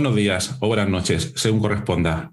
Buenos días o buenas noches, según corresponda.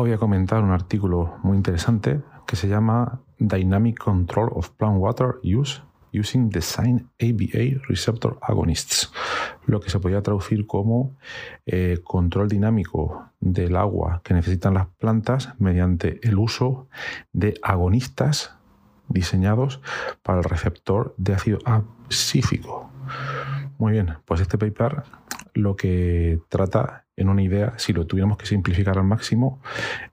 Hoy voy a comentar un artículo muy interesante que se llama Dynamic Control of Plant Water Use Using Design ABA Receptor Agonists, lo que se podría traducir como eh, control dinámico del agua que necesitan las plantas mediante el uso de agonistas diseñados para el receptor de ácido abscífico. Muy bien, pues este paper lo que trata en una idea, si lo tuviéramos que simplificar al máximo,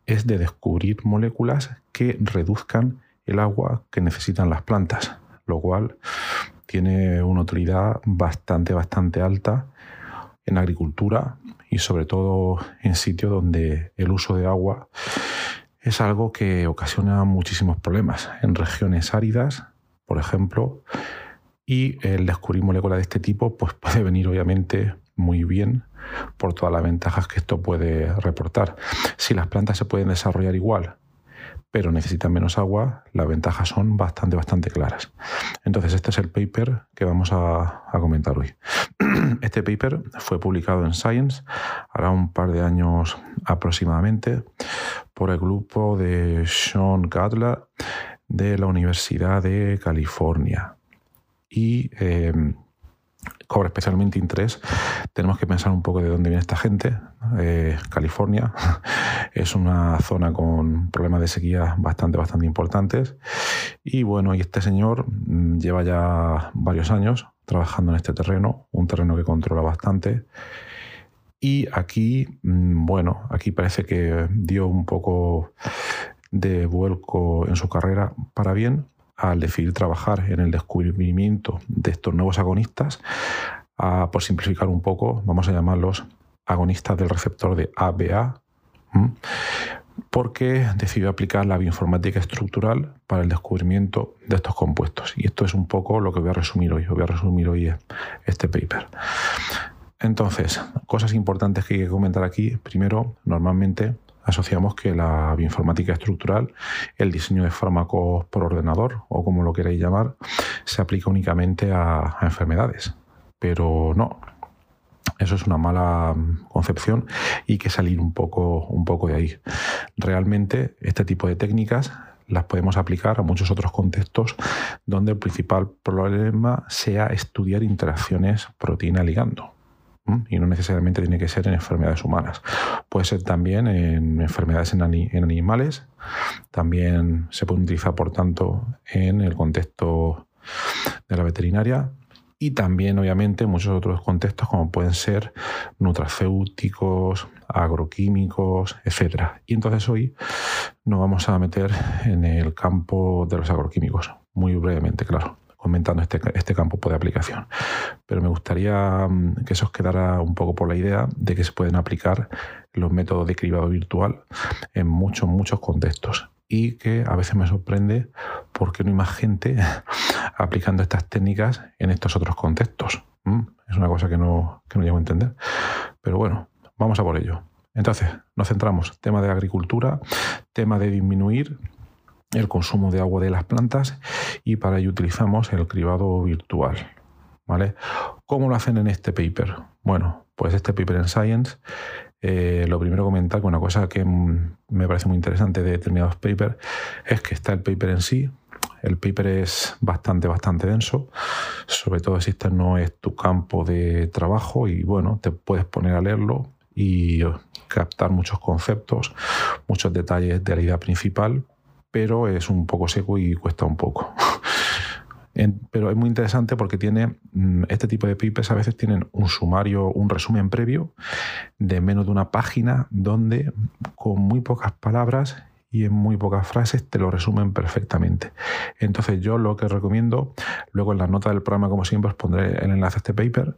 es de descubrir moléculas que reduzcan el agua que necesitan las plantas, lo cual tiene una utilidad bastante, bastante alta en agricultura y sobre todo en sitios donde el uso de agua es algo que ocasiona muchísimos problemas. En regiones áridas, por ejemplo, y el descubrir moléculas de este tipo pues puede venir obviamente muy bien por todas las ventajas que esto puede reportar. Si las plantas se pueden desarrollar igual, pero necesitan menos agua, las ventajas son bastante, bastante claras. Entonces, este es el paper que vamos a, comentar hoy. Este paper fue publicado en Science hará un par de años aproximadamente por el grupo de Sean Gadler de la Universidad de California. Y eh, cobra especialmente interés, tenemos que pensar un poco de dónde viene esta gente. Eh, California es una zona con problemas de sequía bastante, bastante importantes. Y bueno, y este señor mm, lleva ya varios años trabajando en este terreno, un terreno que controla bastante. Y aquí, mm, bueno, aquí parece que dio un poco de vuelco en su carrera para bien, al decidir trabajar en el descubrimiento de estos nuevos agonistas, por simplificar un poco, vamos a llamarlos agonistas del receptor de ABA, porque decidió aplicar la bioinformática estructural para el descubrimiento de estos compuestos. Y esto es un poco lo que voy a resumir hoy. Voy a resumir hoy este paper. Entonces, cosas importantes que hay que comentar aquí. Primero, normalmente asociamos que la bioinformática estructural, el diseño de fármacos por ordenador o como lo queráis llamar, se aplica únicamente a, enfermedades. Pero no, eso es una mala concepción y hay que salir un poco, un poco de ahí. Realmente este tipo de técnicas las podemos aplicar a muchos otros contextos donde el principal problema sea estudiar interacciones proteína-ligando y no necesariamente tiene que ser en enfermedades humanas. Puede ser también en enfermedades en, animales, también se puede utilizar, por tanto, en el contexto de la veterinaria y también, obviamente, en muchos otros contextos como pueden ser nutracéuticos, agroquímicos, etc. Y entonces hoy nos vamos a meter en el campo de los agroquímicos, muy brevemente, claro comentando este, este campo de aplicación. Pero me gustaría mm, que eso os quedara un poco por la idea de que se pueden aplicar los métodos de cribado virtual en muchos, muchos contextos. Y que a veces me sorprende por qué no hay más gente aplicando estas técnicas en estos otros contextos. Mm, es una cosa que no, que no llego a entender. Pero bueno, vamos a por ello. Entonces, nos centramos, tema de agricultura, tema de disminuir el consumo de agua de las plantas y para ello utilizamos el cribado virtual. ¿vale? ¿Cómo lo hacen en este paper? Bueno, pues este paper en Science, eh, lo primero comentar que una cosa que me parece muy interesante de determinados papers es que está el paper en sí. El paper es bastante, bastante denso, sobre todo si este no es tu campo de trabajo y bueno, te puedes poner a leerlo y captar muchos conceptos, muchos detalles de la idea principal, pero es un poco seco y cuesta un poco. pero es muy interesante porque tiene mm, este tipo de papers a veces tienen un sumario, un resumen previo de menos de una página donde con muy pocas palabras y en muy pocas frases te lo resumen perfectamente. Entonces yo lo que recomiendo, luego en la nota del programa como siempre os pondré el enlace a este paper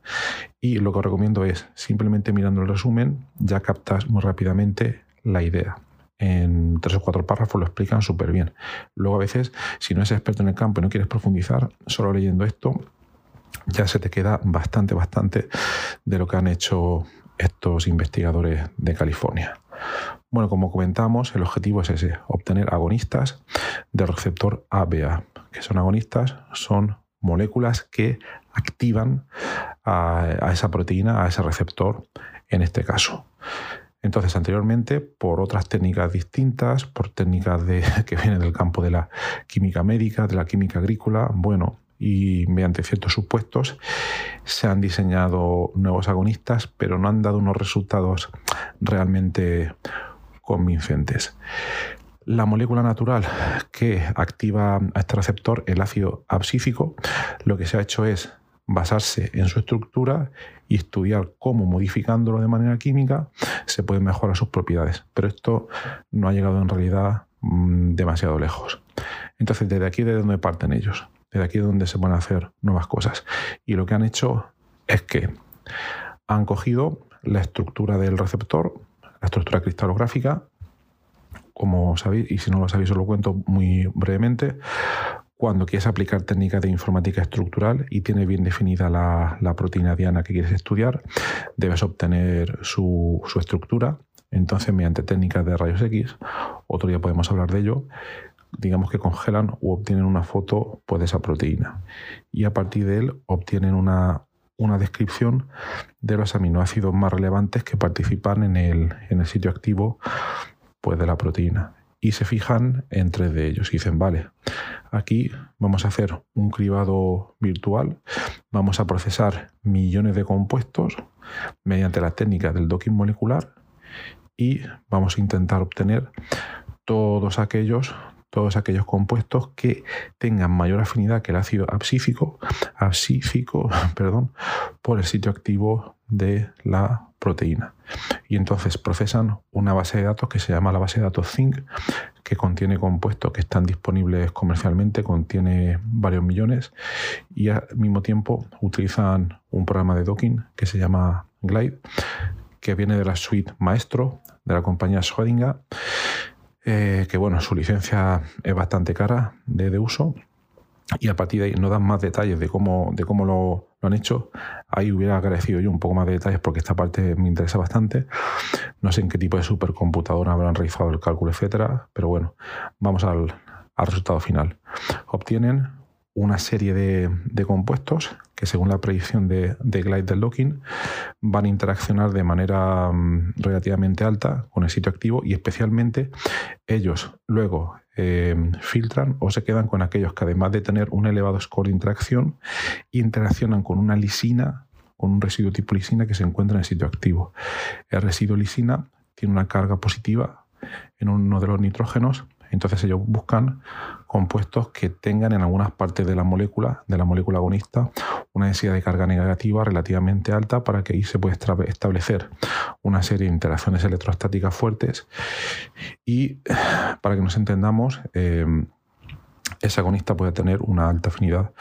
y lo que recomiendo es simplemente mirando el resumen ya captas muy rápidamente la idea en tres o cuatro párrafos lo explican súper bien. Luego a veces, si no eres experto en el campo y no quieres profundizar, solo leyendo esto, ya se te queda bastante, bastante de lo que han hecho estos investigadores de California. Bueno, como comentamos, el objetivo es ese, obtener agonistas del receptor ABA. que son agonistas? Son moléculas que activan a, esa proteína, a ese receptor, en este caso. Entonces, anteriormente, por otras técnicas distintas, por técnicas que vienen del campo de la química médica, de la química agrícola, bueno, y mediante ciertos supuestos se han diseñado nuevos agonistas, pero no han dado unos resultados realmente convincentes. La molécula natural que activa a este receptor, el ácido abscífico, lo que se ha hecho es basarse en su estructura y estudiar cómo modificándolo de manera química se pueden mejorar sus propiedades. Pero esto no ha llegado en realidad mm, demasiado lejos. Entonces, desde aquí de dónde parten ellos. Desde aquí es donde se pueden hacer nuevas cosas. Y lo que han hecho es que han cogido la estructura del receptor, la estructura cristalográfica, como sabéis, y si no lo sabéis os lo cuento muy brevemente, cuando quieres aplicar técnicas de informática estructural y tienes bien definida la, proteína diana que quieres estudiar, debes obtener su, su estructura. Entonces, mediante técnicas de rayos X, otro día podemos hablar de ello, digamos que congelan o obtienen una foto pues, de esa proteína. Y a partir de él obtienen una, una descripción de los aminoácidos más relevantes que participan en el, en el sitio activo pues, de la proteína. Y se fijan en tres de ellos y dicen, vale, aquí vamos a hacer un cribado virtual, vamos a procesar millones de compuestos mediante la técnica del docking molecular y vamos a intentar obtener todos aquellos todos aquellos compuestos que tengan mayor afinidad que el ácido abscífico, abscífico perdón, por el sitio activo de la proteína. Y entonces procesan una base de datos que se llama la base de datos Zinc, que contiene compuestos que están disponibles comercialmente, contiene varios millones, y al mismo tiempo utilizan un programa de docking que se llama Glide, que viene de la suite Maestro de la compañía Schrödinger eh, que bueno, su licencia es bastante cara de, uso y a partir de ahí no dan más detalles de cómo, de cómo lo, han hecho. Ahí hubiera agradecido yo un poco más de detalles porque esta parte me interesa bastante. No sé en qué tipo de supercomputadora habrán realizado el cálculo, etcétera, pero bueno, vamos al, resultado final. Obtienen una serie de, compuestos que según la predicción de, Glide del locking van a interaccionar de manera mm, relativamente alta con el sitio activo y especialmente ellos luego eh, filtran o se quedan con aquellos que además de tener un elevado score de interacción, interaccionan con una lisina, con un residuo tipo lisina que se encuentra en el sitio activo. El residuo lisina tiene una carga positiva en uno de los nitrógenos entonces ellos buscan compuestos que tengan en algunas partes de la molécula, de la molécula agonista, una densidad de carga negativa relativamente alta para que ahí se pueda establecer una serie de interacciones electrostáticas fuertes y para que nos entendamos, eh, ese agonista puede tener una alta afinidad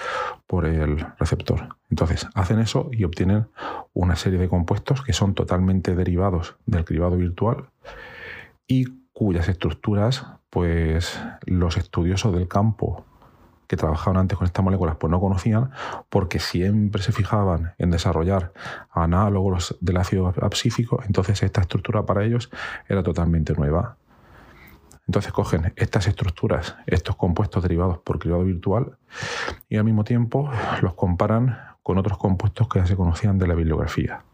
por el receptor. Entonces, hacen eso y obtienen una serie de compuestos que son totalmente derivados del cribado virtual y cuyas estructuras pues los estudiosos del campo que trabajaban antes con estas moléculas pues no conocían porque siempre se fijaban en desarrollar análogos del ácido abscífico, entonces esta estructura para ellos era totalmente nueva. Entonces cogen estas estructuras, estos compuestos derivados por cribado virtual y al mismo tiempo los comparan con otros compuestos que ya se conocían de la bibliografía.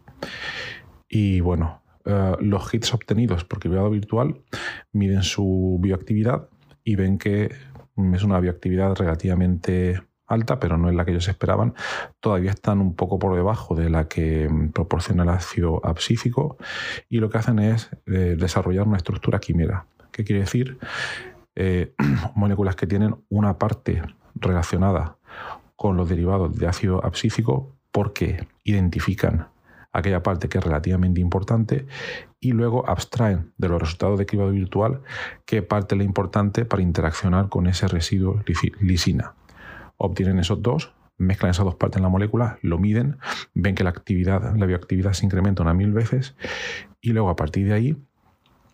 Y bueno, eh, los hits obtenidos por cribado virtual miden su bioactividad y ven que es una bioactividad relativamente alta, pero no es la que ellos esperaban. Todavía están un poco por debajo de la que mm, proporciona el ácido abscífico y lo que hacen es eh, desarrollar una estructura quimera. ¿Qué quiere decir? Eh, moléculas que tienen una parte relacionada con los derivados de ácido abscífico porque identifican aquella parte que es relativamente importante y luego abstraen de los resultados de cribado virtual qué parte es la importante para interaccionar con ese residuo lisina. Obtienen esos dos, mezclan esas dos partes en la molécula, lo miden, ven que la actividad, la bioactividad se incrementa una mil veces y luego a partir de ahí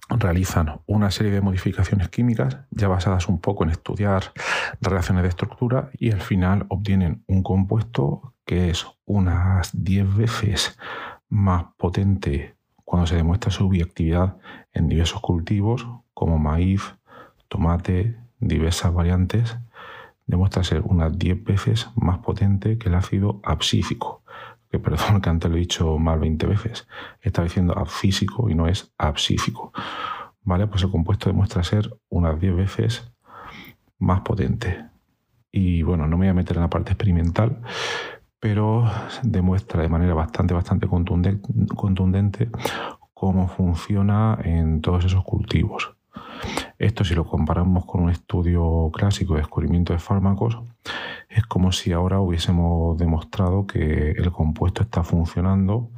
realizan una serie de modificaciones químicas ya basadas un poco en estudiar relaciones de estructura y al final obtienen un compuesto que es unas 10 veces más potente cuando se demuestra su bioactividad en diversos cultivos como maíz, tomate, diversas variantes, demuestra ser unas 10 veces más potente que el ácido abscífico que perdón que antes lo he dicho mal 20 veces, estaba diciendo abscísico y no es abscífico. ¿Vale? Pues el compuesto demuestra ser unas 10 veces más potente. Y bueno, no me voy a meter en la parte experimental, pero demuestra de manera bastante, bastante contundente, cómo funciona en todos esos cultivos. Esto si lo comparamos con un estudio clásico de descubrimiento de fármacos, es como si ahora hubiésemos demostrado que el compuesto está funcionando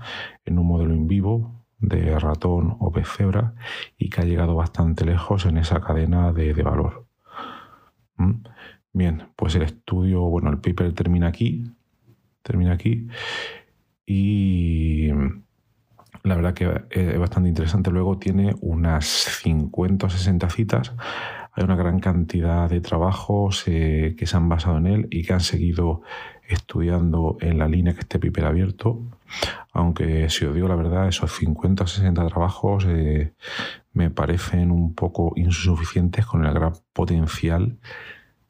en un modelo in vivo de ratón o pez y que ha llegado bastante lejos en esa cadena de, valor. ¿Mm? Bien, pues el estudio, bueno, el paper termina aquí, termina aquí y la verdad que es bastante interesante. Luego tiene unas 50 o 60 citas. Hay una gran cantidad de trabajos que se han basado en él y que han seguido estudiando en la línea que esté Piper abierto. Aunque, si os digo la verdad, esos 50 o 60 trabajos eh, me parecen un poco insuficientes con el gran potencial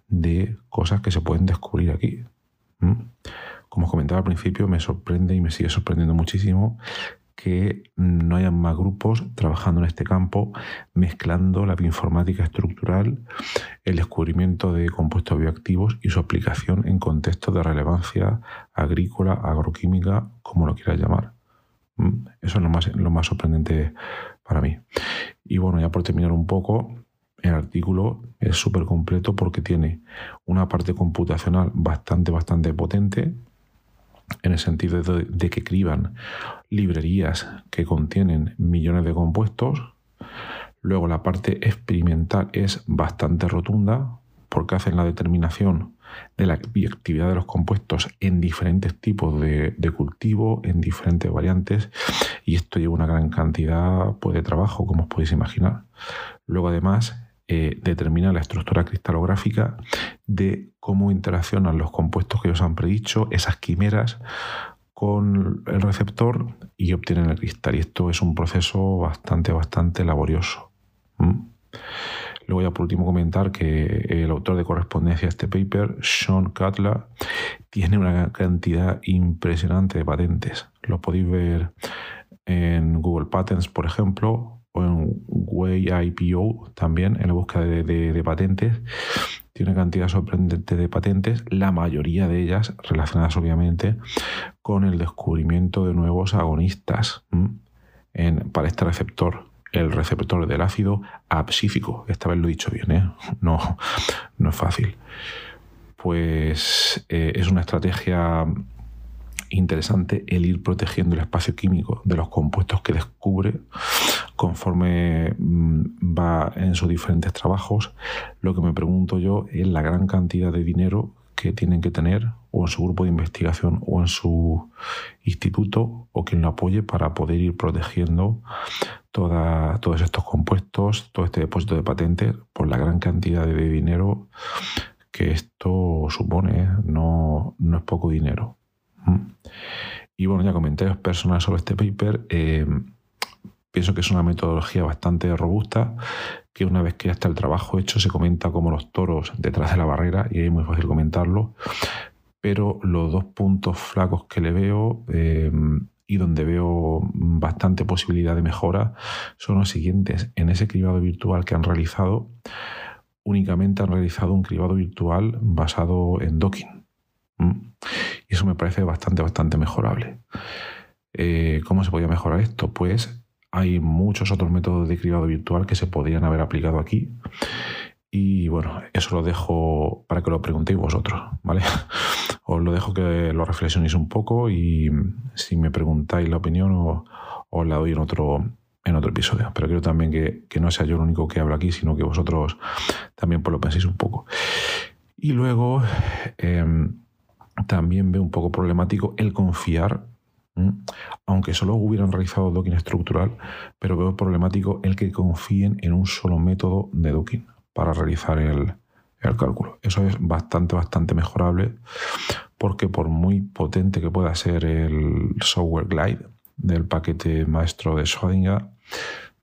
de cosas que se pueden descubrir aquí. ¿Mm? Como os comentaba al principio, me sorprende y me sigue sorprendiendo muchísimo que no haya más grupos trabajando en este campo, mezclando la bioinformática estructural, el descubrimiento de compuestos bioactivos y su aplicación en contextos de relevancia agrícola, agroquímica, como lo quieras llamar. Mm, eso es lo más, lo más sorprendente para mí. Y bueno, ya por terminar un poco, el artículo es súper completo porque tiene una parte computacional bastante, bastante potente, en el sentido de, que criban librerías que contienen millones de compuestos. Luego la parte experimental es bastante rotunda porque hacen la determinación de la actividad de los compuestos en diferentes tipos de, cultivo, en diferentes variantes, y esto lleva una gran cantidad pues, de trabajo, como os podéis imaginar. Luego, además, eh, determina la estructura cristalográfica de cómo interaccionan los compuestos que os han predicho, esas quimeras, con el receptor y obtienen el cristal. Y esto es un proceso bastante, bastante laborioso. Luego ya por último comentar que el autor de correspondencia a este paper, Sean Cutler, tiene una cantidad impresionante de patentes. Lo podéis ver en Google Patents, por ejemplo, en Way IPO también, en la búsqueda de, patentes. Tiene una cantidad sorprendente de patentes, la mayoría de ellas relacionadas obviamente con el descubrimiento de nuevos agonistas en, para este receptor, el receptor del ácido abscífico. Esta vez lo he dicho bien, ¿eh? no, no es fácil. Pues eh, es una estrategia interesante el ir protegiendo el espacio químico de los compuestos que descubre conforme mm, va en sus diferentes trabajos. Lo que me pregunto yo es la gran cantidad de dinero que tienen que tener o en su grupo de investigación o en su instituto o quien lo apoye para poder ir protegiendo todos estos compuestos, todo este depósito de patentes por la gran cantidad de dinero que esto supone. ¿eh? No, no es poco dinero. Y bueno, ya comentarios personales sobre este paper. Eh, pienso que es una metodología bastante robusta, que una vez que ya está el trabajo hecho se comenta como los toros detrás de la barrera y es muy fácil comentarlo. Pero los dos puntos flacos que le veo eh, y donde veo bastante posibilidad de mejora son los siguientes. En ese cribado virtual que han realizado, únicamente han realizado un cribado virtual basado en docking y eso me parece bastante, bastante mejorable. Eh, ¿Cómo se podía mejorar esto? Pues hay muchos otros métodos de cribado virtual que se podrían haber aplicado aquí Y bueno, eso lo dejo para que lo preguntéis vosotros, ¿vale? Os lo dejo que lo reflexionéis un poco y si me preguntáis la opinión os, la doy en otro, en otro episodio. Pero quiero también que, que, no sea yo el único que hablo aquí, sino que vosotros también pues, lo penséis un poco. Y luego eh, también veo un poco problemático el confiar, aunque solo hubieran realizado docking estructural, pero veo problemático el que confíen en un solo método de docking para realizar el, el cálculo. Eso es bastante, bastante mejorable porque por muy potente que pueda ser el software Glide del paquete maestro de Schrödinger,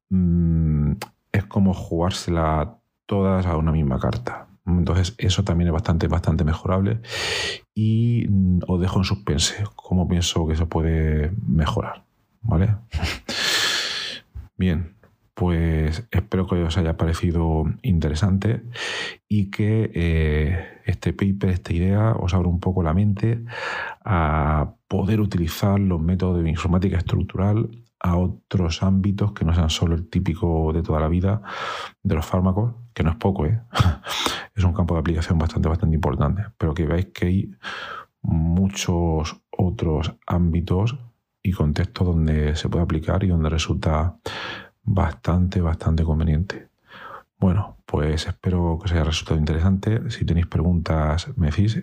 mmm, es como jugársela todas a una misma carta. Entonces, eso también es bastante, bastante mejorable. Y mm, os dejo en suspense cómo pienso que se puede mejorar. ¿Vale? Bien, pues espero que os haya parecido interesante y que eh, este paper, esta idea, os abra un poco la mente a poder utilizar los métodos de informática estructural a otros ámbitos que no sean solo el típico de toda la vida de los fármacos, que no es poco, ¿eh? es un campo de aplicación bastante, bastante importante, pero que veáis que hay muchos otros ámbitos y contextos donde se puede aplicar y donde resulta bastante, bastante conveniente. Bueno, pues espero que os haya resultado interesante. Si tenéis preguntas, me decís.